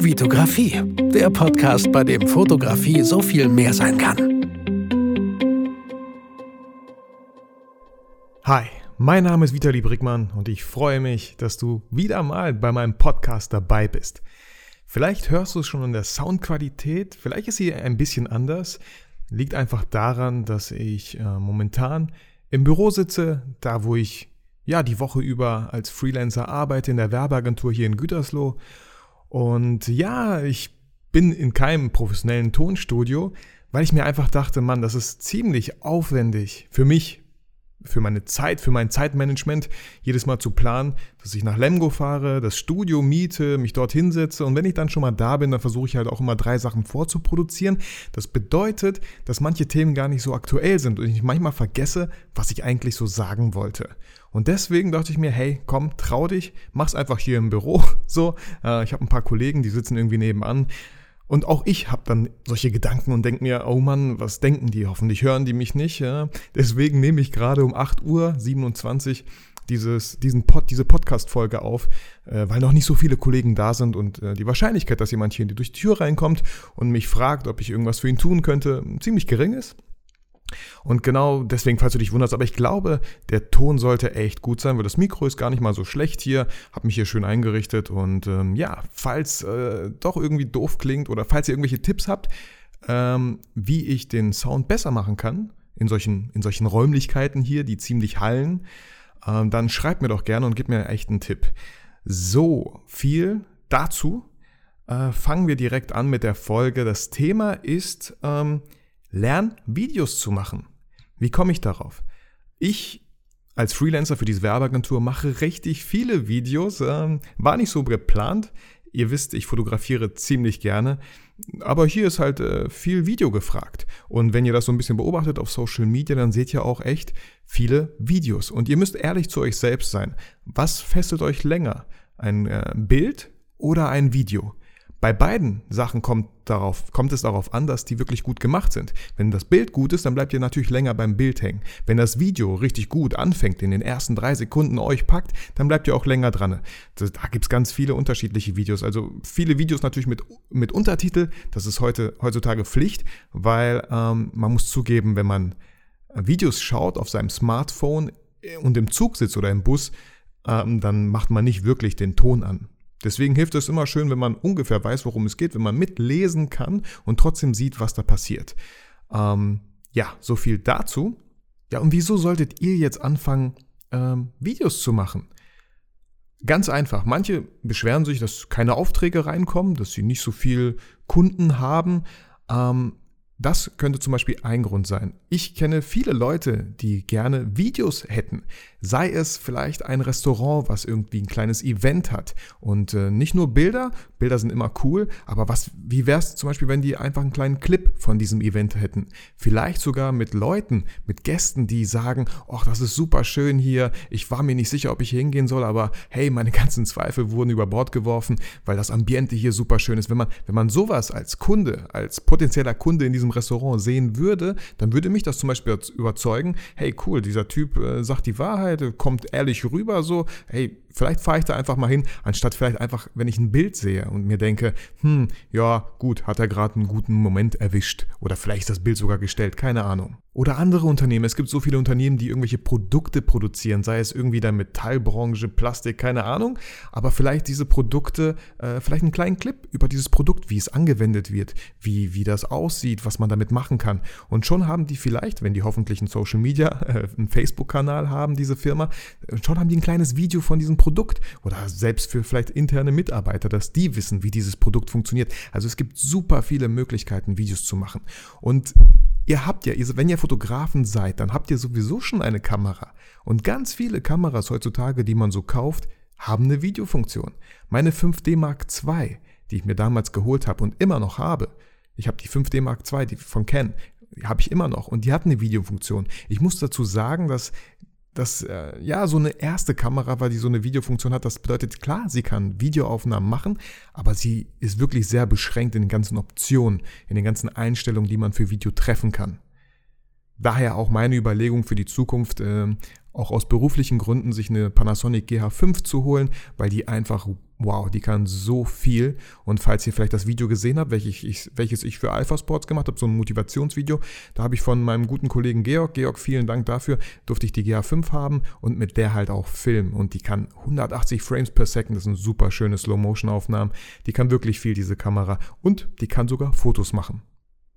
Vitografie, der Podcast, bei dem Fotografie so viel mehr sein kann. Hi, mein Name ist Vitali Brickmann und ich freue mich, dass du wieder mal bei meinem Podcast dabei bist. Vielleicht hörst du es schon an der Soundqualität, vielleicht ist sie ein bisschen anders. Liegt einfach daran, dass ich äh, momentan im Büro sitze, da wo ich ja die Woche über als Freelancer arbeite in der Werbeagentur hier in Gütersloh und ja, ich bin in keinem professionellen Tonstudio, weil ich mir einfach dachte, Mann, das ist ziemlich aufwendig für mich, für meine Zeit, für mein Zeitmanagement, jedes Mal zu planen, dass ich nach Lemgo fahre, das Studio miete, mich dort hinsetze und wenn ich dann schon mal da bin, dann versuche ich halt auch immer drei Sachen vorzuproduzieren. Das bedeutet, dass manche Themen gar nicht so aktuell sind und ich manchmal vergesse, was ich eigentlich so sagen wollte. Und deswegen dachte ich mir, hey, komm, trau dich, mach's einfach hier im Büro. So, äh, ich habe ein paar Kollegen, die sitzen irgendwie nebenan. Und auch ich habe dann solche Gedanken und denke mir, oh Mann, was denken die? Hoffentlich hören die mich nicht. Ja? Deswegen nehme ich gerade um 8 Uhr 27 dieses, diesen Pod, diese Podcast-Folge auf, äh, weil noch nicht so viele Kollegen da sind und äh, die Wahrscheinlichkeit, dass jemand hier durch die Tür reinkommt und mich fragt, ob ich irgendwas für ihn tun könnte, ziemlich gering ist. Und genau deswegen, falls du dich wunderst, aber ich glaube, der Ton sollte echt gut sein, weil das Mikro ist gar nicht mal so schlecht hier, habe mich hier schön eingerichtet und ähm, ja, falls äh, doch irgendwie doof klingt oder falls ihr irgendwelche Tipps habt, ähm, wie ich den Sound besser machen kann in solchen, in solchen Räumlichkeiten hier, die ziemlich hallen, ähm, dann schreibt mir doch gerne und gib mir echt einen Tipp. So, viel dazu. Äh, fangen wir direkt an mit der Folge. Das Thema ist ähm, Lern Videos zu machen. Wie komme ich darauf? Ich als Freelancer für diese Werbeagentur mache richtig viele Videos. Ähm, war nicht so geplant. Ihr wisst, ich fotografiere ziemlich gerne. Aber hier ist halt äh, viel Video gefragt. Und wenn ihr das so ein bisschen beobachtet auf Social Media, dann seht ihr auch echt viele Videos. Und ihr müsst ehrlich zu euch selbst sein. Was fesselt euch länger? Ein äh, Bild oder ein Video? Bei beiden Sachen kommt, darauf, kommt es darauf an, dass die wirklich gut gemacht sind. Wenn das Bild gut ist, dann bleibt ihr natürlich länger beim Bild hängen. Wenn das Video richtig gut anfängt, in den ersten drei Sekunden euch packt, dann bleibt ihr auch länger dran. Da gibt es ganz viele unterschiedliche Videos. Also viele Videos natürlich mit, mit Untertitel. Das ist heute, heutzutage Pflicht, weil ähm, man muss zugeben, wenn man Videos schaut auf seinem Smartphone und im Zug sitzt oder im Bus, ähm, dann macht man nicht wirklich den Ton an. Deswegen hilft es immer schön, wenn man ungefähr weiß, worum es geht, wenn man mitlesen kann und trotzdem sieht, was da passiert. Ähm, ja, so viel dazu. Ja, und wieso solltet ihr jetzt anfangen, ähm, Videos zu machen? Ganz einfach. Manche beschweren sich, dass keine Aufträge reinkommen, dass sie nicht so viel Kunden haben. Ähm, das könnte zum Beispiel ein Grund sein. Ich kenne viele Leute, die gerne Videos hätten. Sei es vielleicht ein Restaurant, was irgendwie ein kleines Event hat. Und äh, nicht nur Bilder, Bilder sind immer cool, aber was, wie wäre es zum Beispiel, wenn die einfach einen kleinen Clip von diesem Event hätten? Vielleicht sogar mit Leuten, mit Gästen, die sagen, ach, das ist super schön hier, ich war mir nicht sicher, ob ich hier hingehen soll, aber hey, meine ganzen Zweifel wurden über Bord geworfen, weil das Ambiente hier super schön ist. Wenn man, wenn man sowas als Kunde, als potenzieller Kunde in diesem diesem Restaurant sehen würde, dann würde mich das zum Beispiel überzeugen, hey cool, dieser Typ äh, sagt die Wahrheit, kommt ehrlich rüber so, hey, vielleicht fahre ich da einfach mal hin, anstatt vielleicht einfach, wenn ich ein Bild sehe und mir denke, hm, ja, gut, hat er gerade einen guten Moment erwischt oder vielleicht ist das Bild sogar gestellt, keine Ahnung. Oder andere Unternehmen. Es gibt so viele Unternehmen, die irgendwelche Produkte produzieren, sei es irgendwie der Metallbranche, Plastik, keine Ahnung. Aber vielleicht diese Produkte, äh, vielleicht einen kleinen Clip über dieses Produkt, wie es angewendet wird, wie, wie das aussieht, was man damit machen kann. Und schon haben die vielleicht, wenn die hoffentlich einen Social Media, äh, einen Facebook-Kanal haben, diese Firma, schon haben die ein kleines Video von diesem Produkt. Oder selbst für vielleicht interne Mitarbeiter, dass die wissen, wie dieses Produkt funktioniert. Also es gibt super viele Möglichkeiten, Videos zu machen. Und Ihr habt ja, wenn ihr Fotografen seid, dann habt ihr sowieso schon eine Kamera. Und ganz viele Kameras heutzutage, die man so kauft, haben eine Videofunktion. Meine 5D Mark II, die ich mir damals geholt habe und immer noch habe, ich habe die 5D Mark II die von Ken, habe ich immer noch und die hat eine Videofunktion. Ich muss dazu sagen, dass das äh, ja so eine erste Kamera war, die so eine Videofunktion hat. Das bedeutet, klar, sie kann Videoaufnahmen machen, aber sie ist wirklich sehr beschränkt in den ganzen Optionen, in den ganzen Einstellungen, die man für Video treffen kann. Daher auch meine Überlegung für die Zukunft, äh, auch aus beruflichen Gründen sich eine Panasonic GH5 zu holen, weil die einfach wow, die kann so viel. Und falls ihr vielleicht das Video gesehen habt, welches ich, welches ich für Alpha Sports gemacht habe, so ein Motivationsvideo, da habe ich von meinem guten Kollegen Georg, Georg, vielen Dank dafür, durfte ich die GH5 haben und mit der halt auch filmen. Und die kann 180 Frames per Second, das sind super schöne Slow-Motion-Aufnahmen. Die kann wirklich viel, diese Kamera. Und die kann sogar Fotos machen.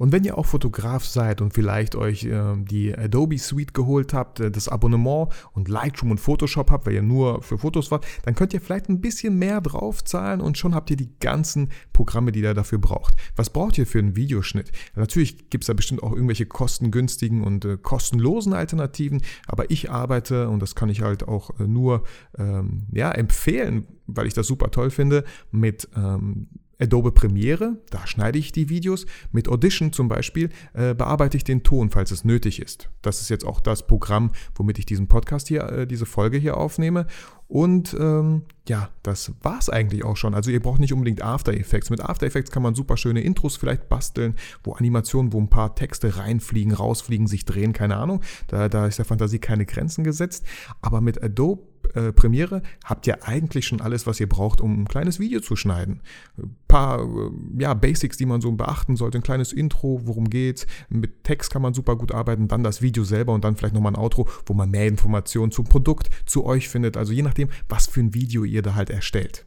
Und wenn ihr auch Fotograf seid und vielleicht euch äh, die Adobe Suite geholt habt, äh, das Abonnement und Lightroom und Photoshop habt, weil ihr nur für Fotos wart, dann könnt ihr vielleicht ein bisschen mehr draufzahlen und schon habt ihr die ganzen Programme, die ihr dafür braucht. Was braucht ihr für einen Videoschnitt? Natürlich gibt es da bestimmt auch irgendwelche kostengünstigen und äh, kostenlosen Alternativen, aber ich arbeite und das kann ich halt auch äh, nur ähm, ja, empfehlen, weil ich das super toll finde, mit ähm, Adobe Premiere, da schneide ich die Videos. Mit Audition zum Beispiel äh, bearbeite ich den Ton, falls es nötig ist. Das ist jetzt auch das Programm, womit ich diesen Podcast hier, äh, diese Folge hier aufnehme. Und ähm, ja, das war's eigentlich auch schon. Also ihr braucht nicht unbedingt After Effects. Mit After Effects kann man super schöne Intros vielleicht basteln, wo Animationen, wo ein paar Texte reinfliegen, rausfliegen, sich drehen, keine Ahnung. Da, da ist der Fantasie keine Grenzen gesetzt. Aber mit Adobe äh, Premiere habt ihr eigentlich schon alles, was ihr braucht, um ein kleines Video zu schneiden. Ein paar äh, ja, Basics, die man so beachten sollte. Ein kleines Intro, worum geht's. Mit Text kann man super gut arbeiten. Dann das Video selber und dann vielleicht nochmal ein Outro, wo man mehr Informationen zum Produkt, zu euch findet. Also je nachdem, was für ein Video ihr da halt erstellt.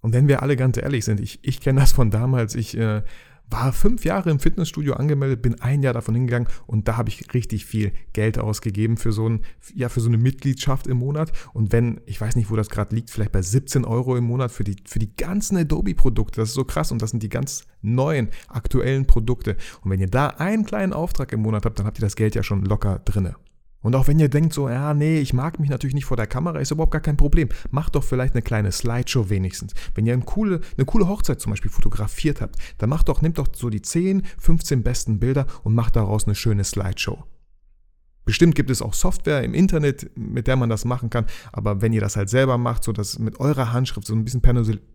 Und wenn wir alle ganz ehrlich sind, ich, ich kenne das von damals, ich äh, war fünf Jahre im Fitnessstudio angemeldet, bin ein Jahr davon hingegangen und da habe ich richtig viel Geld ausgegeben für so, ein, ja, für so eine Mitgliedschaft im Monat. Und wenn, ich weiß nicht, wo das gerade liegt, vielleicht bei 17 Euro im Monat für die, für die ganzen Adobe-Produkte, das ist so krass und das sind die ganz neuen, aktuellen Produkte. Und wenn ihr da einen kleinen Auftrag im Monat habt, dann habt ihr das Geld ja schon locker drinne. Und auch wenn ihr denkt so, ja, nee, ich mag mich natürlich nicht vor der Kamera, ist überhaupt gar kein Problem. Macht doch vielleicht eine kleine Slideshow wenigstens. Wenn ihr eine coole, eine coole Hochzeit zum Beispiel fotografiert habt, dann macht doch, nehmt doch so die 10, 15 besten Bilder und macht daraus eine schöne Slideshow. Bestimmt gibt es auch Software im Internet, mit der man das machen kann, aber wenn ihr das halt selber macht, so dass mit eurer Handschrift so ein bisschen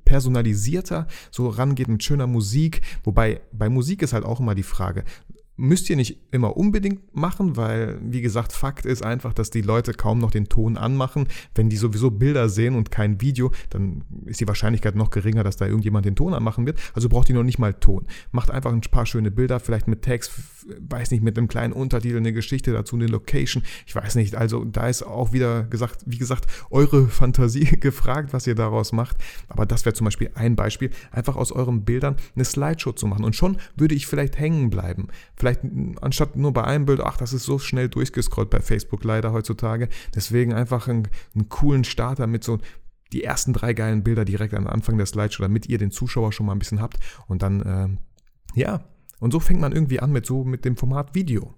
personalisierter so rangeht mit schöner Musik, wobei bei Musik ist halt auch immer die Frage, Müsst ihr nicht immer unbedingt machen, weil, wie gesagt, Fakt ist einfach, dass die Leute kaum noch den Ton anmachen. Wenn die sowieso Bilder sehen und kein Video, dann ist die Wahrscheinlichkeit noch geringer, dass da irgendjemand den Ton anmachen wird. Also braucht ihr noch nicht mal Ton. Macht einfach ein paar schöne Bilder, vielleicht mit Text, weiß nicht, mit einem kleinen Untertitel, eine Geschichte dazu, eine Location. Ich weiß nicht. Also da ist auch wieder gesagt, wie gesagt, eure Fantasie gefragt, was ihr daraus macht. Aber das wäre zum Beispiel ein Beispiel, einfach aus euren Bildern eine Slideshow zu machen. Und schon würde ich vielleicht hängen bleiben. Vielleicht anstatt nur bei einem Bild, ach, das ist so schnell durchgescrollt bei Facebook leider heutzutage. Deswegen einfach einen, einen coolen Starter mit so die ersten drei geilen Bilder direkt am Anfang der Slideshow, damit ihr den Zuschauer schon mal ein bisschen habt. Und dann, äh, ja, und so fängt man irgendwie an mit so mit dem Format Video.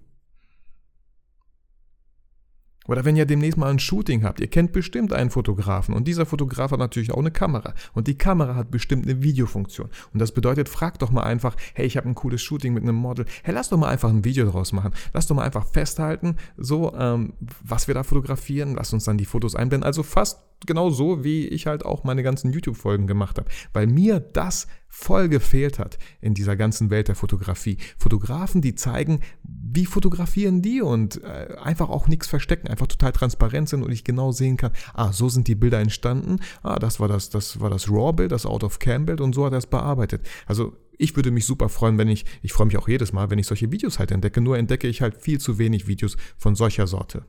Oder wenn ihr demnächst mal ein Shooting habt, ihr kennt bestimmt einen Fotografen und dieser Fotograf hat natürlich auch eine Kamera und die Kamera hat bestimmt eine Videofunktion. Und das bedeutet, fragt doch mal einfach, hey, ich habe ein cooles Shooting mit einem Model, hey, lass doch mal einfach ein Video daraus machen. Lass doch mal einfach festhalten, so, ähm, was wir da fotografieren, lass uns dann die Fotos einblenden. Also fast genau so, wie ich halt auch meine ganzen YouTube-Folgen gemacht habe. Weil mir das voll gefehlt hat in dieser ganzen Welt der Fotografie. Fotografen, die zeigen, wie fotografieren die und äh, einfach auch nichts verstecken, einfach total transparent sind und ich genau sehen kann, ah, so sind die Bilder entstanden, ah, das war das, das war das RAW-Bild, das Out-of-Cam-Bild und so hat er es bearbeitet. Also ich würde mich super freuen, wenn ich, ich freue mich auch jedes Mal, wenn ich solche Videos halt entdecke, nur entdecke ich halt viel zu wenig Videos von solcher Sorte.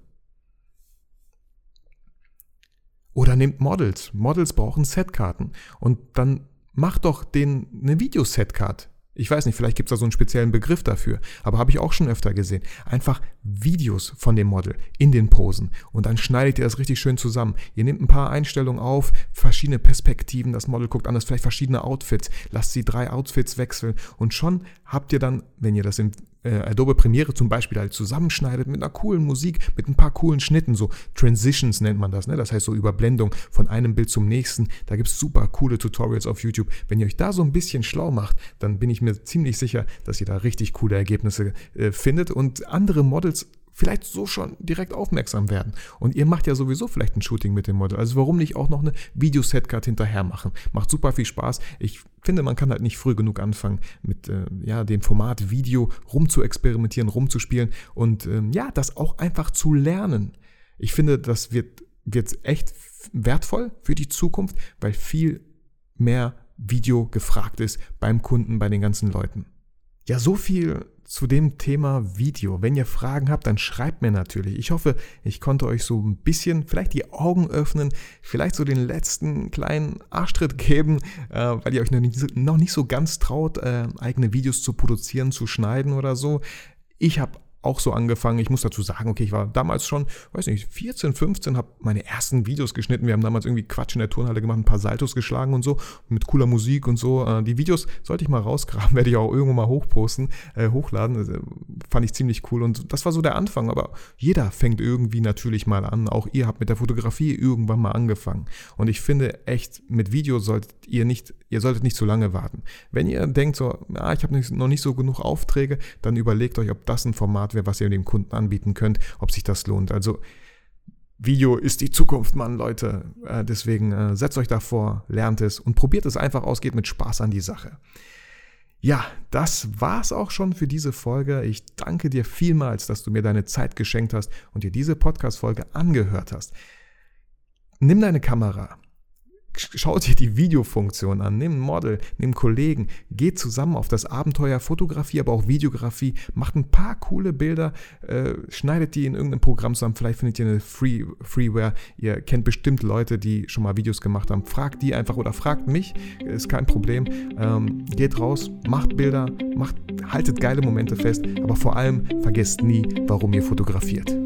Oder nehmt Models. Models brauchen Setkarten. Und dann macht doch den eine Videosetcard. Ich weiß nicht, vielleicht gibt es da so einen speziellen Begriff dafür, aber habe ich auch schon öfter gesehen. Einfach Videos von dem Model in den Posen und dann schneidet ihr das richtig schön zusammen. Ihr nehmt ein paar Einstellungen auf, verschiedene Perspektiven, das Model guckt anders, vielleicht verschiedene Outfits, lasst sie drei Outfits wechseln und schon habt ihr dann, wenn ihr das im äh, Adobe Premiere zum Beispiel halt zusammenschneidet mit einer coolen Musik, mit ein paar coolen Schnitten, so Transitions nennt man das, ne? das heißt so Überblendung von einem Bild zum nächsten. Da gibt es super coole Tutorials auf YouTube. Wenn ihr euch da so ein bisschen schlau macht, dann bin ich mir ziemlich sicher, dass ihr da richtig coole Ergebnisse äh, findet und andere Models vielleicht so schon direkt aufmerksam werden. Und ihr macht ja sowieso vielleicht ein Shooting mit dem Model. Also warum nicht auch noch eine Videosetcard hinterher machen? Macht super viel Spaß. Ich finde, man kann halt nicht früh genug anfangen, mit äh, ja, dem Format Video rumzuexperimentieren, rumzuspielen und ähm, ja, das auch einfach zu lernen. Ich finde, das wird, wird echt wertvoll für die Zukunft, weil viel mehr Video gefragt ist beim Kunden, bei den ganzen Leuten. Ja, so viel zu dem Thema Video. Wenn ihr Fragen habt, dann schreibt mir natürlich. Ich hoffe, ich konnte euch so ein bisschen vielleicht die Augen öffnen, vielleicht so den letzten kleinen Arschtritt geben, äh, weil ihr euch noch nicht, noch nicht so ganz traut, äh, eigene Videos zu produzieren, zu schneiden oder so. Ich habe auch so angefangen. Ich muss dazu sagen, okay, ich war damals schon, weiß nicht, 14, 15, habe meine ersten Videos geschnitten. Wir haben damals irgendwie Quatsch in der Turnhalle gemacht, ein paar Saltos geschlagen und so, mit cooler Musik und so. Äh, die Videos sollte ich mal rausgraben, werde ich auch irgendwo mal hochposten, äh, hochladen. Das, äh, fand ich ziemlich cool und das war so der Anfang. Aber jeder fängt irgendwie natürlich mal an. Auch ihr habt mit der Fotografie irgendwann mal angefangen. Und ich finde echt, mit Video solltet ihr nicht, ihr solltet nicht zu lange warten. Wenn ihr denkt so, ja, ich habe noch nicht so genug Aufträge, dann überlegt euch, ob das ein Format wäre, was ihr dem Kunden anbieten könnt, ob sich das lohnt. Also Video ist die Zukunft, Mann, Leute. Äh, deswegen äh, setzt euch davor, lernt es und probiert es einfach aus, geht mit Spaß an die Sache. Ja, das war's auch schon für diese Folge. Ich danke dir vielmals, dass du mir deine Zeit geschenkt hast und dir diese Podcast-Folge angehört hast. Nimm deine Kamera, schau dir die Videofunktion an, nimm ein Model, nimm Kollegen, geht zusammen auf das Abenteuer Fotografie, aber auch Videografie, macht ein paar coole Bilder, äh, schneidet die in irgendeinem Programm zusammen, vielleicht findet ihr eine Free, Freeware, ihr kennt bestimmt Leute, die schon mal Videos gemacht haben, fragt die einfach oder fragt mich, ist kein Problem, ähm, geht raus, macht Bilder, macht, haltet geile Momente fest, aber vor allem vergesst nie, warum ihr fotografiert.